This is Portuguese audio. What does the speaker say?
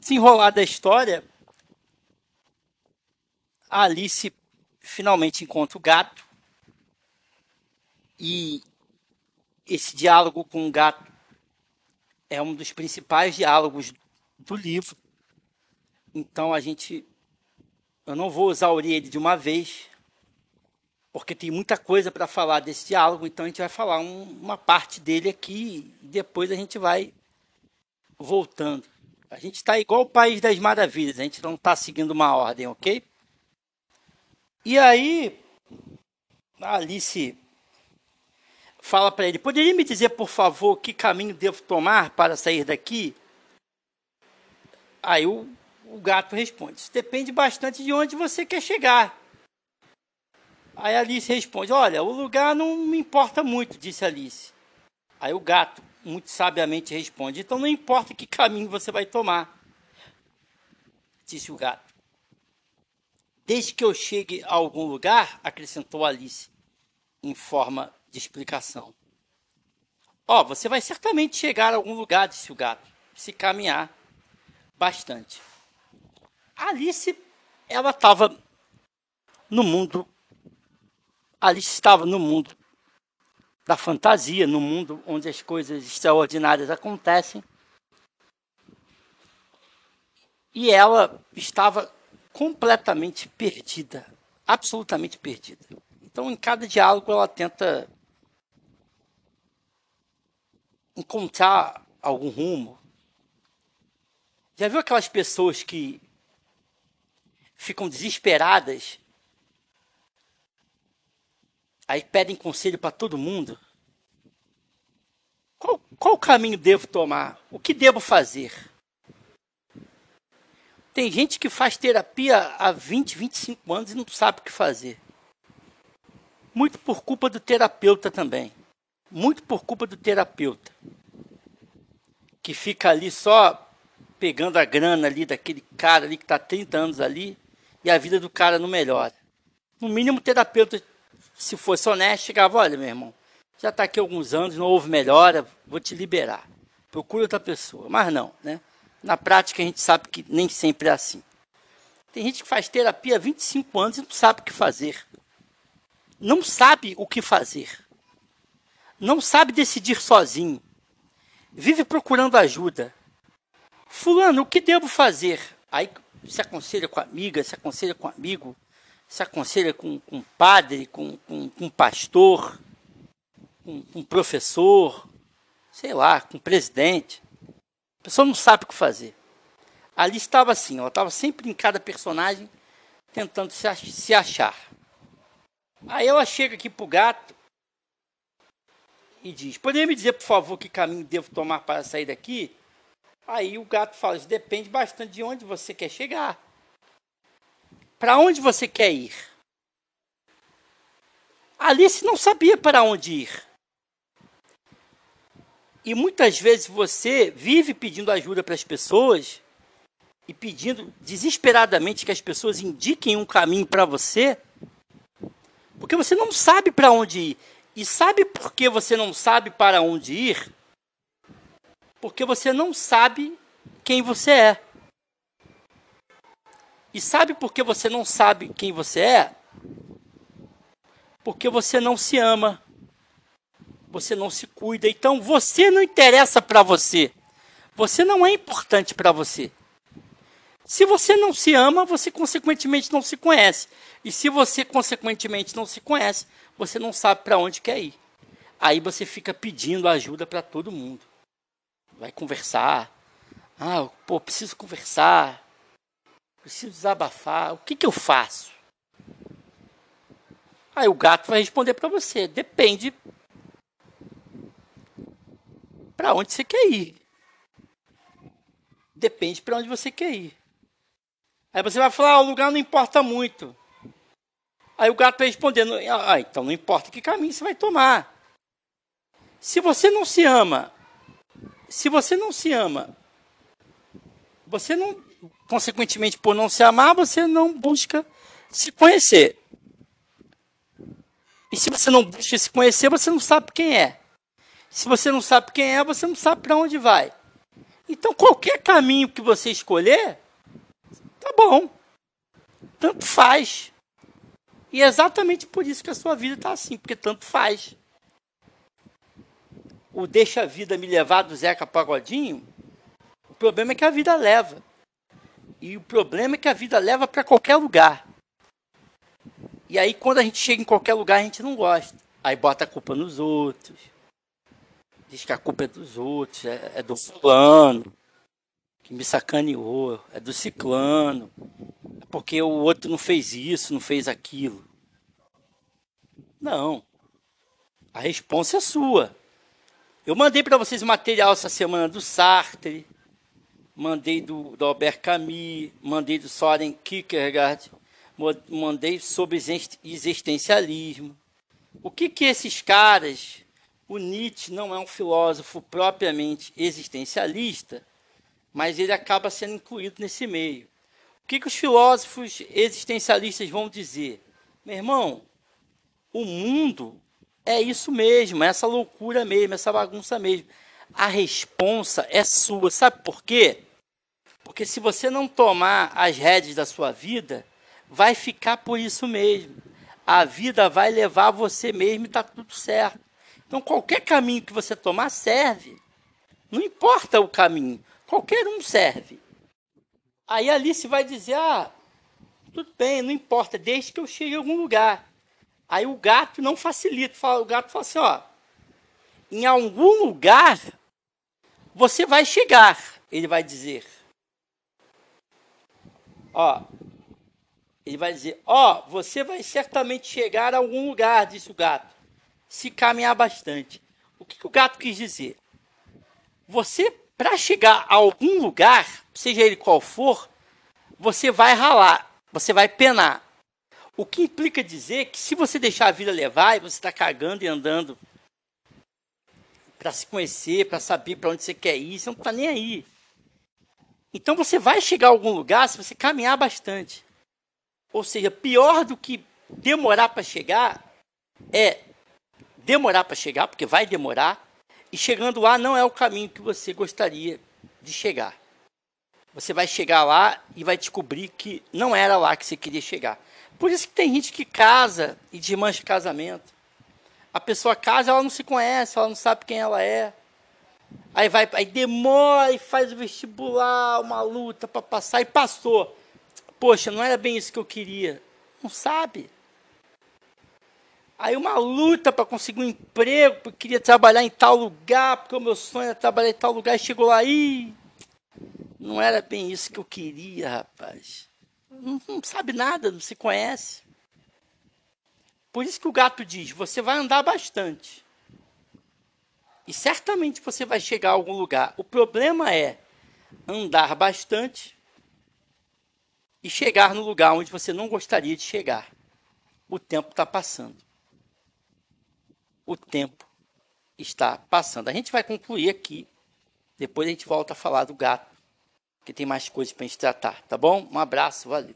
desenrolar da história, Alice finalmente encontra o gato e esse diálogo com o gato é um dos principais diálogos do livro. Então a gente eu não vou exaurir ele de uma vez, porque tem muita coisa para falar desse diálogo, então a gente vai falar um, uma parte dele aqui e depois a gente vai voltando. A gente está igual o País das Maravilhas, a gente não está seguindo uma ordem, ok? E aí, a Alice fala para ele: Poderia me dizer, por favor, que caminho devo tomar para sair daqui? Aí o, o gato responde: Isso depende bastante de onde você quer chegar. Aí Alice responde: Olha, o lugar não me importa muito, disse Alice. Aí o gato, muito sabiamente, responde: Então não importa que caminho você vai tomar, disse o gato. Desde que eu chegue a algum lugar, acrescentou Alice, em forma de explicação. Ó, oh, você vai certamente chegar a algum lugar, disse o gato, se caminhar bastante. Alice, ela estava no mundo Alice estava no mundo da fantasia, no mundo onde as coisas extraordinárias acontecem. E ela estava completamente perdida, absolutamente perdida. Então, em cada diálogo, ela tenta encontrar algum rumo. Já viu aquelas pessoas que ficam desesperadas aí pedem conselho para todo mundo. Qual, qual caminho devo tomar? O que devo fazer? Tem gente que faz terapia há 20, 25 anos e não sabe o que fazer. Muito por culpa do terapeuta também. Muito por culpa do terapeuta. Que fica ali só pegando a grana ali daquele cara ali que está 30 anos ali e a vida do cara não melhora. No mínimo, o terapeuta se fosse honesto, chegava, olha, meu irmão, já está aqui alguns anos, não houve melhora, vou te liberar. Procura outra pessoa. Mas não, né? Na prática a gente sabe que nem sempre é assim. Tem gente que faz terapia há 25 anos e não sabe o que fazer. Não sabe o que fazer. Não sabe decidir sozinho. Vive procurando ajuda. Fulano, o que devo fazer? Aí se aconselha com a amiga, se aconselha com o amigo se aconselha com, com padre, com, com, com pastor, com, com professor, sei lá, com presidente. A pessoa não sabe o que fazer. Ali estava assim, ela estava sempre em cada personagem tentando se, se achar. Aí ela chega aqui para o gato e diz: Poderia me dizer, por favor, que caminho devo tomar para sair daqui? Aí o gato fala: Isso depende bastante de onde você quer chegar. Para onde você quer ir? Alice não sabia para onde ir. E muitas vezes você vive pedindo ajuda para as pessoas e pedindo desesperadamente que as pessoas indiquem um caminho para você, porque você não sabe para onde ir. E sabe por que você não sabe para onde ir? Porque você não sabe quem você é. E sabe por que você não sabe quem você é? Porque você não se ama. Você não se cuida. Então você não interessa para você. Você não é importante para você. Se você não se ama, você consequentemente não se conhece. E se você consequentemente não se conhece, você não sabe para onde quer ir. Aí você fica pedindo ajuda para todo mundo. Vai conversar. Ah, pô, preciso conversar preciso desabafar, o que, que eu faço? Aí o gato vai responder para você, depende para onde você quer ir. Depende para onde você quer ir. Aí você vai falar, ah, o lugar não importa muito. Aí o gato vai respondendo, ah, então não importa que caminho você vai tomar. Se você não se ama, se você não se ama, você não consequentemente, por não se amar, você não busca se conhecer. E se você não busca se conhecer, você não sabe quem é. Se você não sabe quem é, você não sabe para onde vai. Então, qualquer caminho que você escolher, tá bom. Tanto faz. E é exatamente por isso que a sua vida está assim, porque tanto faz. O deixa a vida me levar do Zeca Pagodinho, o problema é que a vida leva. E o problema é que a vida leva para qualquer lugar. E aí, quando a gente chega em qualquer lugar, a gente não gosta. Aí bota a culpa nos outros. Diz que a culpa é dos outros, é, é do fulano, que me sacaneou, é do ciclano, é porque o outro não fez isso, não fez aquilo. Não. A resposta é sua. Eu mandei para vocês material essa semana do Sartre, mandei do, do Albert Camus, mandei do Soren Kierkegaard, mandei sobre existencialismo. O que que esses caras o Nietzsche não é um filósofo propriamente existencialista, mas ele acaba sendo incluído nesse meio. O que, que os filósofos existencialistas vão dizer? Meu irmão, o mundo é isso mesmo, é essa loucura mesmo, essa bagunça mesmo. A responsa é sua. Sabe por quê? Porque se você não tomar as rédeas da sua vida, vai ficar por isso mesmo. A vida vai levar você mesmo e está tudo certo. Então, qualquer caminho que você tomar serve. Não importa o caminho, qualquer um serve. Aí Alice vai dizer: Ah, tudo bem, não importa, desde que eu chegue em algum lugar. Aí o gato não facilita. o gato fala assim: Ó, em algum lugar você vai chegar, ele vai dizer. Ó, ele vai dizer: Ó, você vai certamente chegar a algum lugar, disse o gato se caminhar bastante. O que, que o gato quis dizer? Você, para chegar a algum lugar, seja ele qual for, você vai ralar, você vai penar. O que implica dizer que se você deixar a vida levar e você está cagando e andando para se conhecer, para saber para onde você quer ir, você não está nem aí. Então você vai chegar a algum lugar se você caminhar bastante. Ou seja, pior do que demorar para chegar é demorar para chegar, porque vai demorar, e chegando lá não é o caminho que você gostaria de chegar. Você vai chegar lá e vai descobrir que não era lá que você queria chegar. Por isso que tem gente que casa e desmancha casamento. A pessoa casa, ela não se conhece, ela não sabe quem ela é. Aí vai, aí demora e faz o vestibular, uma luta para passar e passou. Poxa, não era bem isso que eu queria. Não sabe. Aí uma luta para conseguir um emprego, porque queria trabalhar em tal lugar, porque o meu sonho era trabalhar em tal lugar, e chegou lá e não era bem isso que eu queria, rapaz. Não, não sabe nada, não se conhece. Por isso que o gato diz: você vai andar bastante. E certamente você vai chegar a algum lugar. O problema é andar bastante e chegar no lugar onde você não gostaria de chegar. O tempo está passando o tempo está passando. A gente vai concluir aqui. Depois a gente volta a falar do gato, que tem mais coisas para a gente tratar, tá bom? Um abraço, valeu.